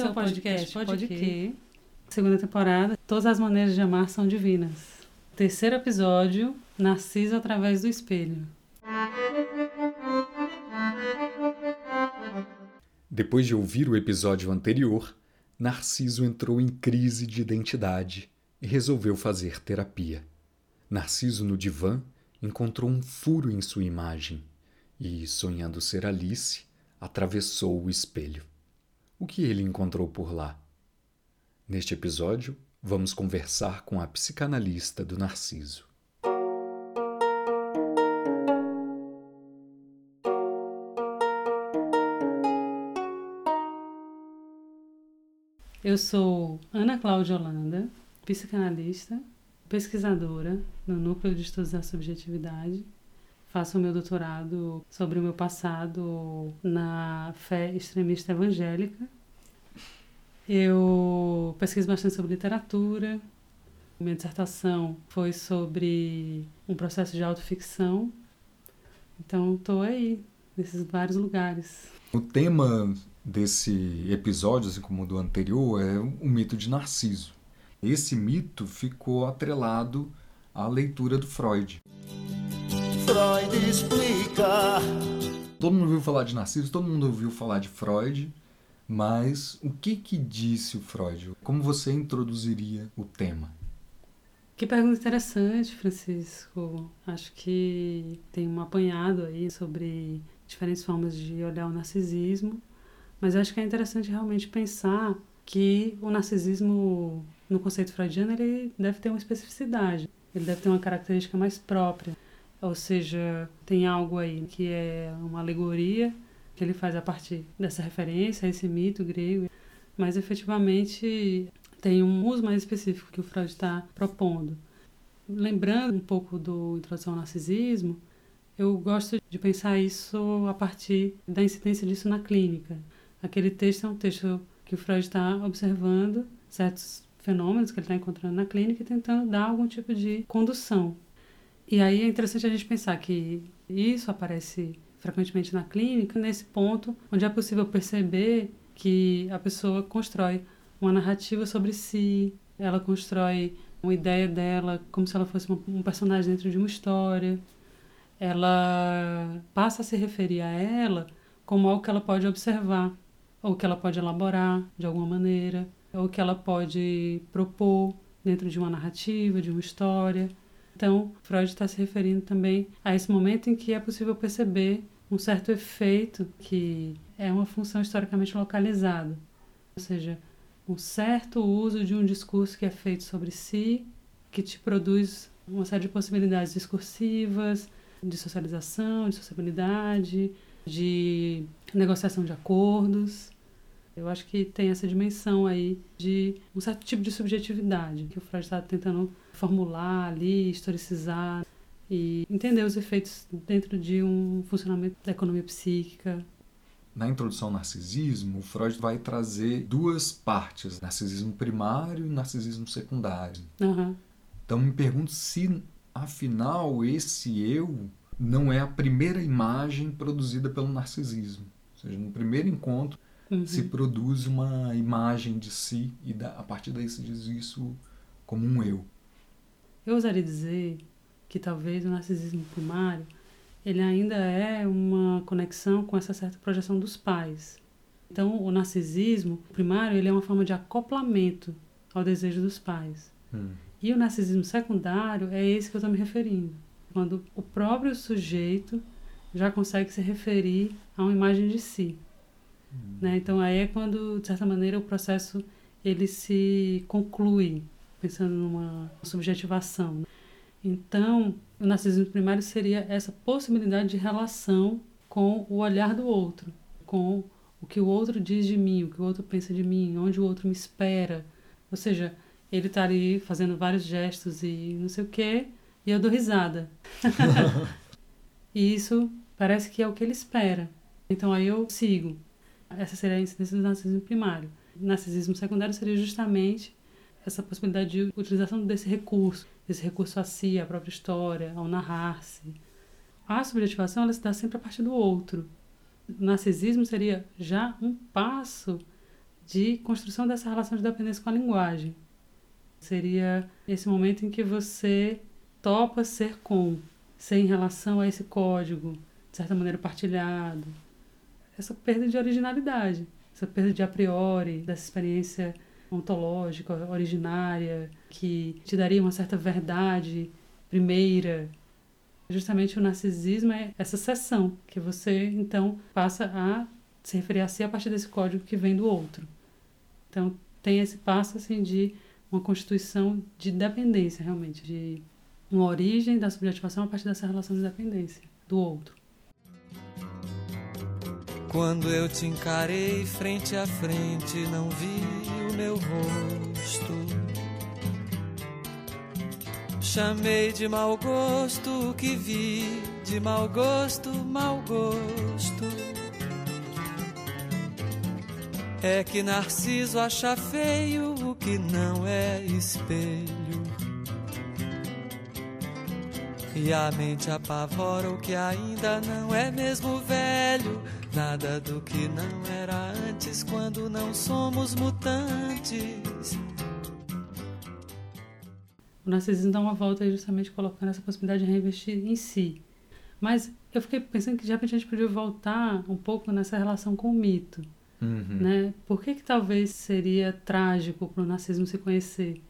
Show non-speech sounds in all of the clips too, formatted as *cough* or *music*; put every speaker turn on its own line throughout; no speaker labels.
Esse, é o podcast Pode, Pode que. que. Segunda temporada, Todas as Maneiras de Amar São Divinas. Terceiro episódio, Narciso através do espelho.
Depois de ouvir o episódio anterior, Narciso entrou em crise de identidade e resolveu fazer terapia. Narciso, no divã, encontrou um furo em sua imagem e, sonhando ser Alice, atravessou o espelho. O que ele encontrou por lá? Neste episódio, vamos conversar com a psicanalista do Narciso.
Eu sou Ana Cláudia Holanda, psicanalista, pesquisadora no Núcleo de Estudos da Subjetividade. Faço o meu doutorado sobre o meu passado na fé extremista evangélica. Eu pesquiso bastante sobre literatura. Minha dissertação foi sobre um processo de autoficção. Então, estou aí, nesses vários lugares.
O tema desse episódio, assim como o do anterior, é o mito de Narciso. Esse mito ficou atrelado à leitura do Freud. Freud explica. Todo mundo ouviu falar de Narciso, todo mundo ouviu falar de Freud, mas o que que disse o Freud? Como você introduziria o tema?
Que pergunta interessante, Francisco. Acho que tem um apanhado aí sobre diferentes formas de olhar o narcisismo. Mas acho que é interessante realmente pensar que o narcisismo, no conceito freudiano, ele deve ter uma especificidade, ele deve ter uma característica mais própria. Ou seja, tem algo aí que é uma alegoria que ele faz a partir dessa referência, a esse mito grego, mas efetivamente tem um uso mais específico que o Freud está propondo. Lembrando um pouco do Introdução ao Narcisismo, eu gosto de pensar isso a partir da incidência disso na clínica. Aquele texto é um texto que o Freud está observando certos fenômenos que ele está encontrando na clínica e tentando dar algum tipo de condução. E aí é interessante a gente pensar que isso aparece frequentemente na clínica, nesse ponto onde é possível perceber que a pessoa constrói uma narrativa sobre si, ela constrói uma ideia dela como se ela fosse um personagem dentro de uma história. Ela passa a se referir a ela como algo que ela pode observar ou que ela pode elaborar de alguma maneira, ou que ela pode propor dentro de uma narrativa, de uma história. Então, Freud está se referindo também a esse momento em que é possível perceber um certo efeito que é uma função historicamente localizada, ou seja, um certo uso de um discurso que é feito sobre si, que te produz uma série de possibilidades discursivas, de socialização, de sociabilidade, de negociação de acordos. Eu acho que tem essa dimensão aí de um certo tipo de subjetividade que o Freud está tentando formular ali, historicizar e entender os efeitos dentro de um funcionamento da economia psíquica.
Na introdução ao narcisismo, o Freud vai trazer duas partes: narcisismo primário e narcisismo secundário.
Uhum.
Então me pergunto se, afinal, esse eu não é a primeira imagem produzida pelo narcisismo. Ou seja, no primeiro encontro uhum. se produz uma imagem de si e da, a partir daí se diz isso como um eu.
Eu ousaria dizer que talvez o narcisismo primário ele ainda é uma conexão com essa certa projeção dos pais. Então, o narcisismo primário ele é uma forma de acoplamento ao desejo dos pais.
Hum.
E o narcisismo secundário é esse que eu estou me referindo quando o próprio sujeito já consegue se referir a uma imagem de si. Uhum. Né? Então aí é quando, de certa maneira, o processo ele se conclui, pensando numa subjetivação. Então, o narcisismo primário seria essa possibilidade de relação com o olhar do outro, com o que o outro diz de mim, o que o outro pensa de mim, onde o outro me espera. Ou seja, ele está ali fazendo vários gestos e não sei o quê, e eu dou risada. *laughs* e isso parece que é o que ele espera. Então aí eu sigo. Essa seria a incidência do narcisismo primário. O narcisismo secundário seria justamente essa possibilidade de utilização desse recurso, desse recurso a si, a própria história, ao narrar-se. A subjetivação ela se dá sempre a partir do outro. O narcisismo seria já um passo de construção dessa relação de dependência com a linguagem. Seria esse momento em que você topa ser com, ser em relação a esse código, de certa maneira partilhado. Essa perda de originalidade, essa perda de a priori, dessa experiência ontológica, originária, que te daria uma certa verdade primeira. Justamente o narcisismo é essa seção que você então passa a se referir a si a partir desse código que vem do outro. Então tem esse passo assim de uma constituição de dependência realmente, de uma origem da subjetivação a partir dessa relação de dependência do outro.
Quando eu te encarei frente a frente, não vi o meu rosto. Chamei de mau gosto o que vi, de mau gosto, mau gosto. É que Narciso acha feio o que não é espelho. E a mente apavora o que ainda não é mesmo velho. Nada do que não era antes quando não somos mutantes.
O narcisismo dá uma volta justamente colocando essa possibilidade de reinvestir em si. Mas eu fiquei pensando que de repente a gente podia voltar um pouco nessa relação com o mito.
Uhum.
Né? Por que, que talvez seria trágico para o narcisismo se conhecer?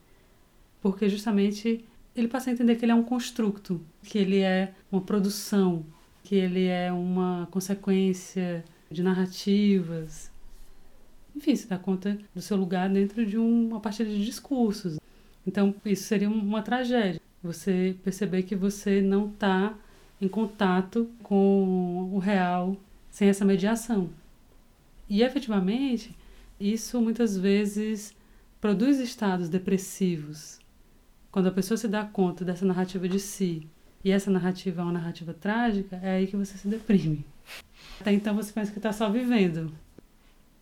Porque justamente ele passa a entender que ele é um construto, que ele é uma produção, que ele é uma consequência de narrativas. Enfim, se dá conta do seu lugar dentro de uma partilha de discursos. Então, isso seria uma tragédia. Você perceber que você não está em contato com o real sem essa mediação. E efetivamente, isso muitas vezes produz estados depressivos. Quando a pessoa se dá conta dessa narrativa de si e essa narrativa é uma narrativa trágica, é aí que você se deprime. Até então você pensa que está só vivendo.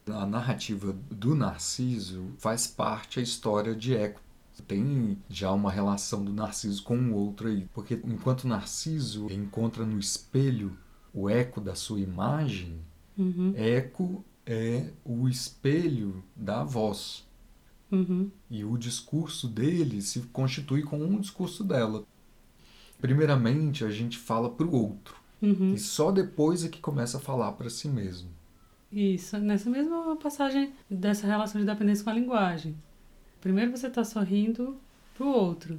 A narrativa do Narciso faz parte da história de Eco. Tem já uma relação do Narciso com o outro aí. Porque enquanto o Narciso encontra no espelho o eco da sua imagem,
uhum.
eco é o espelho da voz.
Uhum.
E o discurso dele se constitui com um discurso dela. Primeiramente, a gente fala para o outro.
Uhum.
E só depois é que começa a falar para si mesmo.
Isso, nessa mesma passagem dessa relação de dependência com a linguagem. Primeiro você está sorrindo para o outro.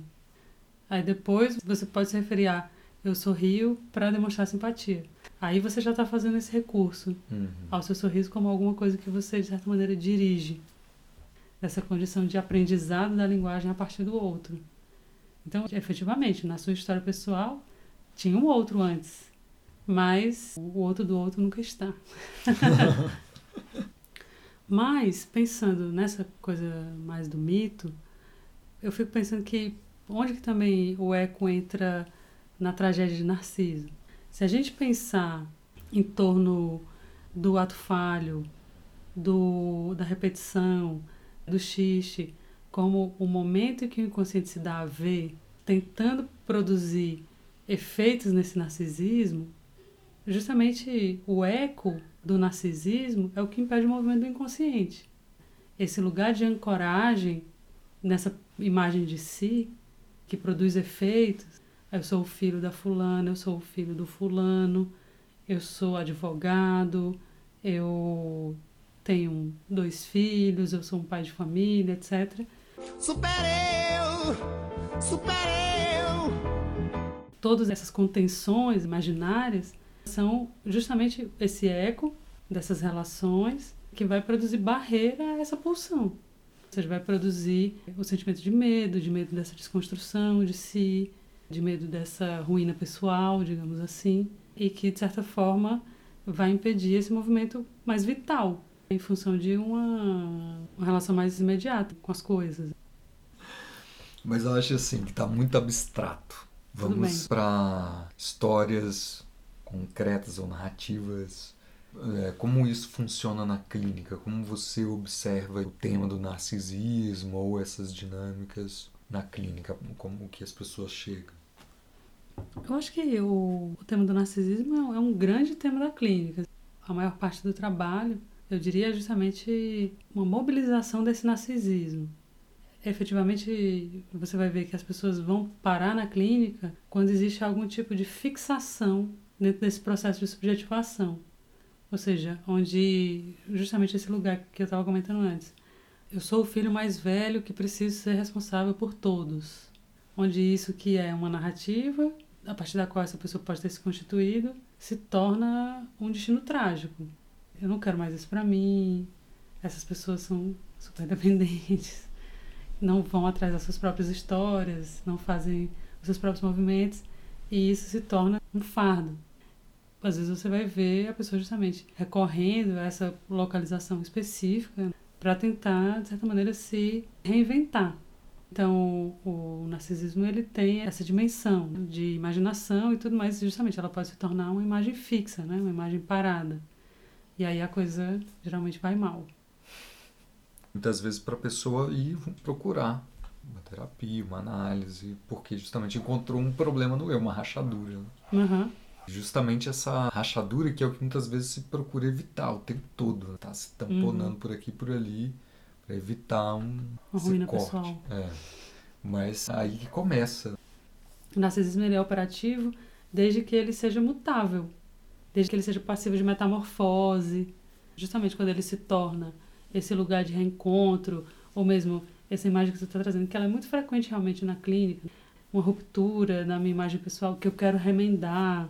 Aí depois você pode se referir a eu sorrio para demonstrar simpatia. Aí você já está fazendo esse recurso
uhum.
ao seu sorriso como alguma coisa que você, de certa maneira, dirige. Essa condição de aprendizado da linguagem a partir do outro. Então, efetivamente, na sua história pessoal, tinha um outro antes. Mas o outro do outro nunca está. *laughs* mas, pensando nessa coisa mais do mito, eu fico pensando que onde que também o eco entra na tragédia de Narciso? Se a gente pensar em torno do ato falho, do, da repetição, do xixi, como o momento que o inconsciente se dá a ver, tentando produzir efeitos nesse narcisismo, justamente o eco do narcisismo é o que impede o movimento do inconsciente. Esse lugar de ancoragem nessa imagem de si, que produz efeitos. Eu sou o filho da fulana, eu sou o filho do fulano, eu sou advogado, eu tenho dois filhos, eu sou um pai de família, etc.
Super eu! Super eu!
Todas essas contenções imaginárias são justamente esse eco dessas relações que vai produzir barreira a essa pulsão. Ou seja, vai produzir o sentimento de medo, de medo dessa desconstrução de si, de medo dessa ruína pessoal, digamos assim, e que, de certa forma, vai impedir esse movimento mais vital, em função de uma, uma relação mais imediata com as coisas.
Mas eu acho assim que está muito abstrato. Vamos para histórias concretas ou narrativas. É, como isso funciona na clínica? Como você observa o tema do narcisismo ou essas dinâmicas na clínica? Como que as pessoas chegam?
Eu acho que o, o tema do narcisismo é um grande tema da clínica. A maior parte do trabalho eu diria justamente uma mobilização desse narcisismo. Efetivamente, você vai ver que as pessoas vão parar na clínica quando existe algum tipo de fixação dentro desse processo de subjetivação. Ou seja, onde justamente esse lugar que eu estava comentando antes. Eu sou o filho mais velho que preciso ser responsável por todos. Onde isso que é uma narrativa, a partir da qual essa pessoa pode ter se constituído, se torna um destino trágico. Eu não quero mais isso para mim. Essas pessoas são super *laughs* dependentes, não vão atrás das suas próprias histórias, não fazem os seus próprios movimentos, e isso se torna um fardo às vezes você vai ver a pessoa justamente recorrendo a essa localização específica para tentar, de certa maneira, se reinventar. Então, o narcisismo ele tem essa dimensão de imaginação e tudo mais, justamente ela pode se tornar uma imagem fixa, né? uma imagem parada. E aí a coisa geralmente vai mal.
Muitas vezes para a pessoa ir procurar uma terapia, uma análise, porque justamente encontrou um problema no eu, uma rachadura.
Uhum.
Justamente essa rachadura que é o que muitas vezes se procura evitar o tempo todo, tá se tamponando uhum. por aqui e por ali para evitar um
ruína
corte.
pessoal.
É. Mas aí que começa.
O narcisismo ele é operativo desde que ele seja mutável, desde que ele seja passivo de metamorfose, justamente quando ele se torna esse lugar de reencontro, ou mesmo essa imagem que você está trazendo, que ela é muito frequente realmente na clínica, uma ruptura na minha imagem pessoal que eu quero remendar,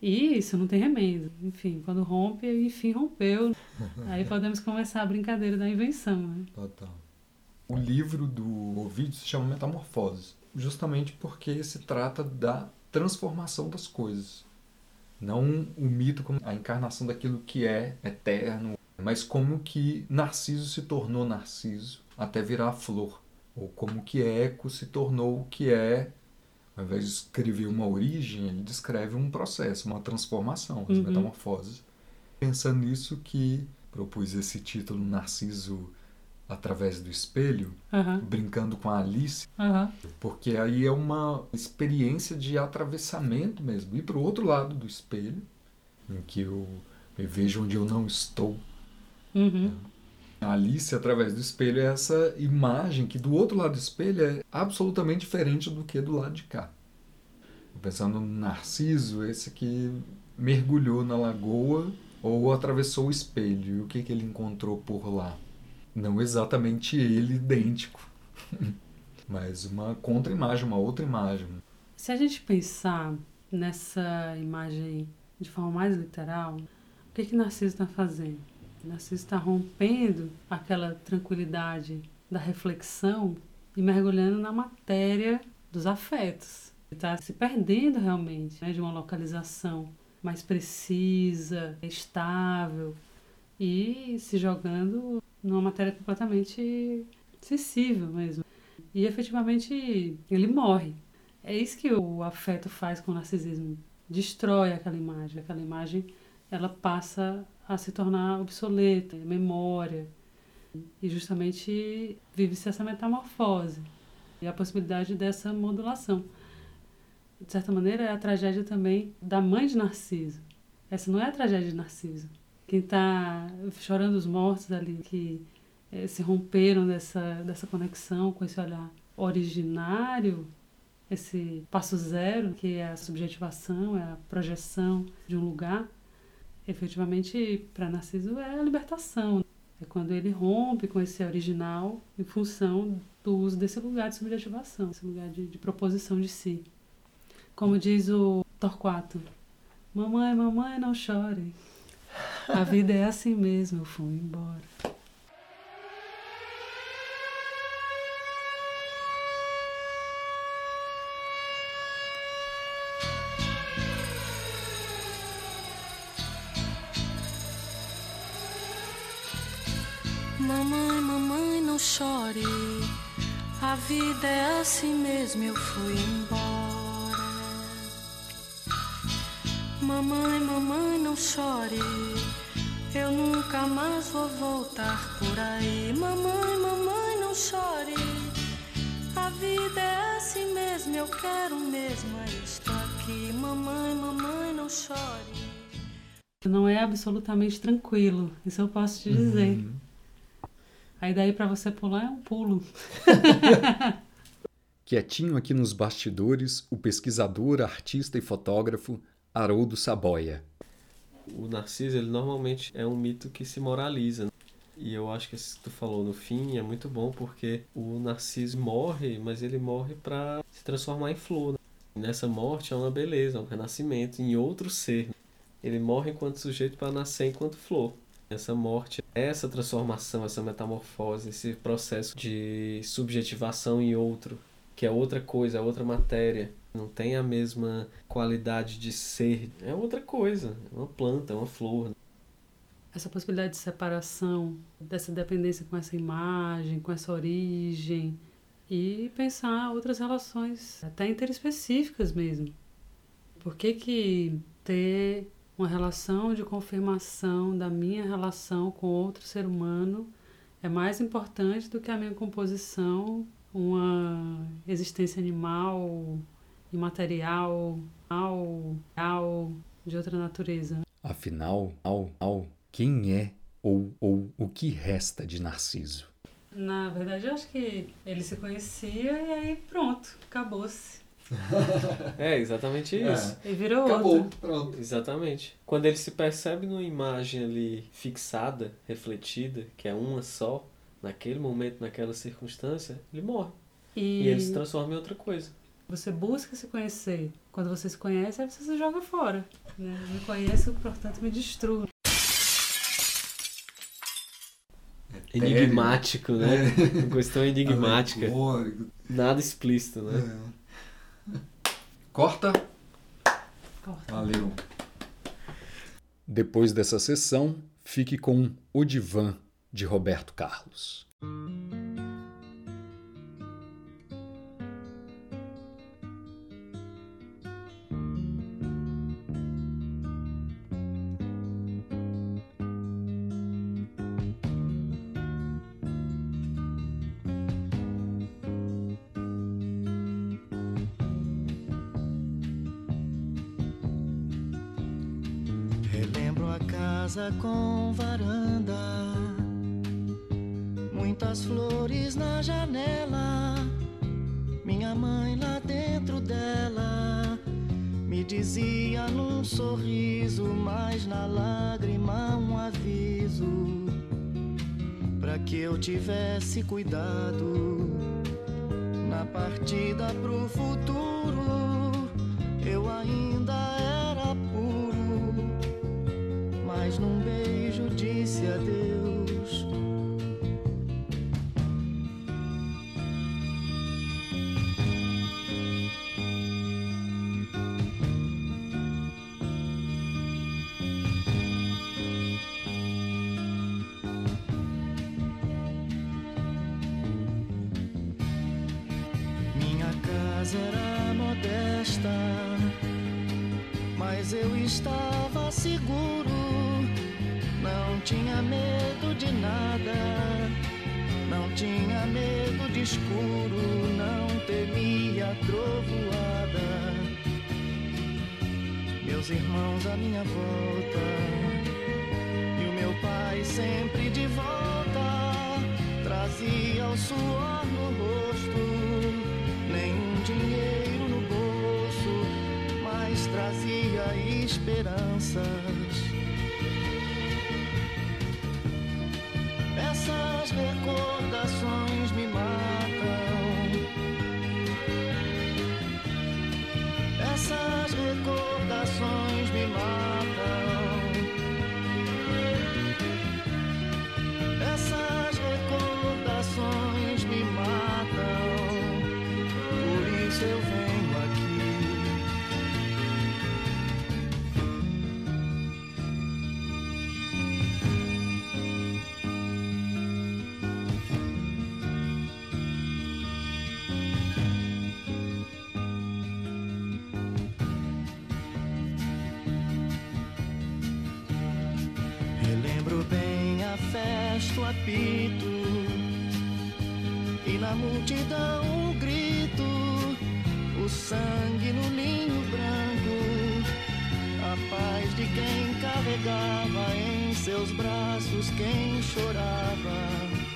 e isso não tem remendo. Enfim, quando rompe, enfim, rompeu. *laughs* Aí podemos começar a brincadeira da invenção. Né?
Total. O livro do Ovidio se chama Metamorfose, justamente porque se trata da transformação das coisas. Não o mito como a encarnação daquilo que é eterno, mas como que Narciso se tornou Narciso até virar flor, ou como que Eco se tornou o que é ao invés de escrever uma origem, ele descreve um processo, uma transformação, as uhum. metamorfoses. Pensando nisso que propus esse título Narciso através do espelho,
uhum.
brincando com a Alice,
uhum.
porque aí é uma experiência de atravessamento mesmo, ir para o outro lado do espelho, em que eu me vejo onde eu não estou.
Uhum.
A Alice, através do espelho, é essa imagem que do outro lado do espelho é absolutamente diferente do que do lado de cá. Pensando no Narciso, esse que mergulhou na lagoa ou atravessou o espelho. E o que, que ele encontrou por lá? Não exatamente ele idêntico, *laughs* mas uma contra-imagem, uma outra imagem.
Se a gente pensar nessa imagem de forma mais literal, o que, que Narciso está fazendo? Narciso está rompendo aquela tranquilidade da reflexão e mergulhando na matéria dos afetos. Está se perdendo realmente né, de uma localização mais precisa, estável e se jogando numa matéria completamente sensível mesmo. E efetivamente ele morre. É isso que o afeto faz com o narcisismo. Destrói aquela imagem. Aquela imagem ela passa a se tornar obsoleta, memória. E justamente vive-se essa metamorfose e a possibilidade dessa modulação. De certa maneira, é a tragédia também da mãe de Narciso. Essa não é a tragédia de Narciso. Quem está chorando os mortos ali, que é, se romperam dessa, dessa conexão com esse olhar originário, esse passo zero, que é a subjetivação, é a projeção de um lugar, efetivamente, para Narciso, é a libertação. É quando ele rompe com esse original em função do uso desse lugar de subjetivação, esse lugar de, de proposição de si. Como diz o Torquato, mamãe, mamãe, não chore. A vida é assim mesmo, eu fui embora.
chore. A vida é assim mesmo, eu fui embora. Mamãe, mamãe, não chore. Eu nunca mais vou voltar por aí. Mamãe, mamãe, não chore. A vida é assim mesmo, eu quero mesmo estar aqui. Mamãe, mamãe, não chore.
Não é absolutamente tranquilo, isso eu posso te dizer.
Uhum.
Aí daí para você pular é um pulo. *laughs*
Quietinho aqui nos bastidores, o pesquisador, artista e fotógrafo Haroldo Saboia.
O Narciso, ele normalmente é um mito que se moraliza. E eu acho que isso que tu falou no fim é muito bom porque o Narciso morre, mas ele morre para se transformar em flor. Né? Nessa morte é uma beleza, é um renascimento em outro ser. Ele morre enquanto sujeito para nascer enquanto flor. Essa morte, essa transformação, essa metamorfose, esse processo de subjetivação em outro, que é outra coisa, é outra matéria, não tem a mesma qualidade de ser, é outra coisa, é uma planta, é uma flor.
Essa possibilidade de separação, dessa dependência com essa imagem, com essa origem, e pensar outras relações, até interespecíficas mesmo. Por que, que ter uma relação de confirmação da minha relação com outro ser humano é mais importante do que a minha composição, uma existência animal, imaterial, ao, ao, de outra natureza.
Afinal, ao, ao, quem é ou, ou o que resta de Narciso?
Na verdade, eu acho que ele se conhecia e aí pronto, acabou-se. *laughs*
É, exatamente isso.
E virou
Acabou,
outro.
pronto.
Exatamente. Quando ele se percebe numa imagem ali fixada, refletida, que é uma só, naquele momento, naquela circunstância, ele morre.
E,
E ele se transforma em outra coisa.
Você busca se conhecer. Quando você se conhece, aí você se joga fora. Né? Me conheço, portanto me destruo.
Enigmático, né? Uma questão enigmática. Nada explícito, né?
é. Corta.
Corta.
Valeu.
Depois dessa sessão, fique com O Divã, de Roberto Carlos.
Casa com varanda, muitas flores na janela. Minha mãe lá dentro dela me dizia num sorriso, mas na lágrima um aviso para que eu tivesse cuidado na partida pro futuro. Eu ainda minha volta, e o meu pai sempre de volta, trazia o suor no rosto, nenhum dinheiro no bolso, mas trazia esperanças. Essas recordações me apito E na multidão um grito O sangue no linho branco A paz de quem carregava em seus braços quem chorava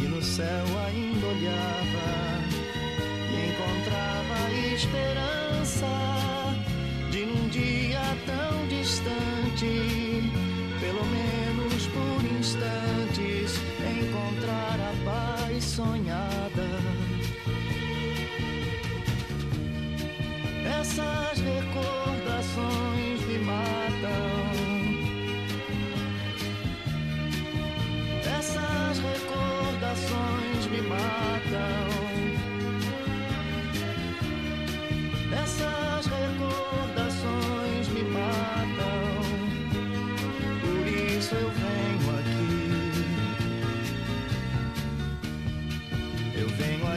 e no céu ainda olhava instantes, encontrar a paz sonhada. Essas recordações me matam. Essas recordações me matam.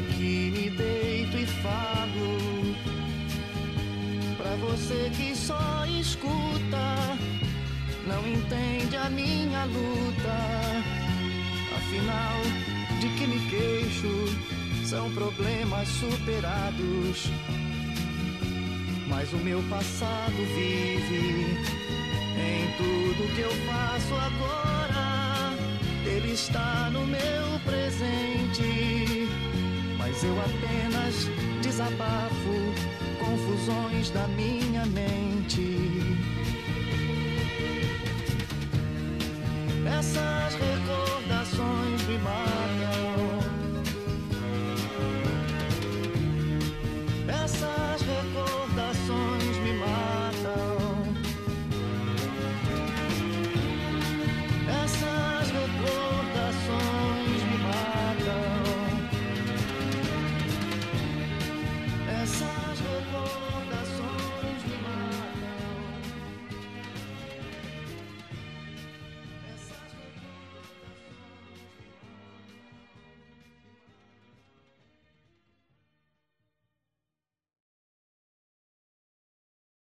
Aqui, me deito e falo. Pra você que só escuta, não entende a minha luta. Afinal, de que me queixo? São problemas superados mas o meu passado vive em tudo que eu faço agora. Ele está no meu presente, mas eu apenas desabafo confusões da minha mente. Essas